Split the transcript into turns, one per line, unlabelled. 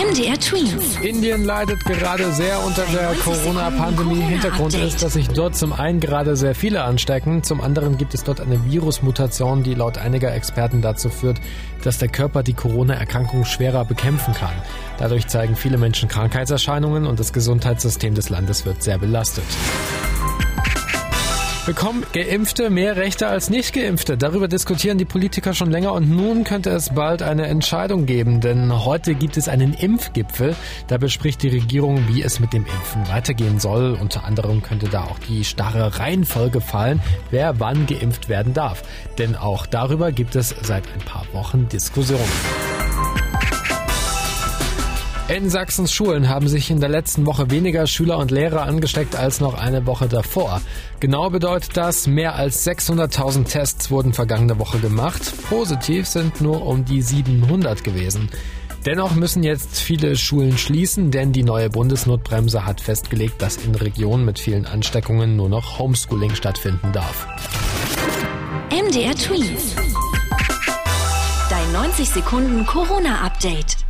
MDR Twins.
Indien leidet gerade sehr unter der Corona-Pandemie. Hintergrund ist, dass sich dort zum einen gerade sehr viele anstecken, zum anderen gibt es dort eine Virusmutation, die laut einiger Experten dazu führt, dass der Körper die Corona-Erkrankung schwerer bekämpfen kann. Dadurch zeigen viele Menschen Krankheitserscheinungen und das Gesundheitssystem des Landes wird sehr belastet. Bekommen Geimpfte mehr Rechte als Nicht-Geimpfte? Darüber diskutieren die Politiker schon länger und nun könnte es bald eine Entscheidung geben, denn heute gibt es einen Impfgipfel. Da bespricht die Regierung, wie es mit dem Impfen weitergehen soll. Unter anderem könnte da auch die starre Reihenfolge fallen, wer wann geimpft werden darf. Denn auch darüber gibt es seit ein paar Wochen Diskussionen. In Sachsens Schulen haben sich in der letzten Woche weniger Schüler und Lehrer angesteckt als noch eine Woche davor. Genau bedeutet das, mehr als 600.000 Tests wurden vergangene Woche gemacht. Positiv sind nur um die 700 gewesen. Dennoch müssen jetzt viele Schulen schließen, denn die neue Bundesnotbremse hat festgelegt, dass in Regionen mit vielen Ansteckungen nur noch Homeschooling stattfinden darf.
MDR Tweet. Dein 90 Sekunden Corona-Update.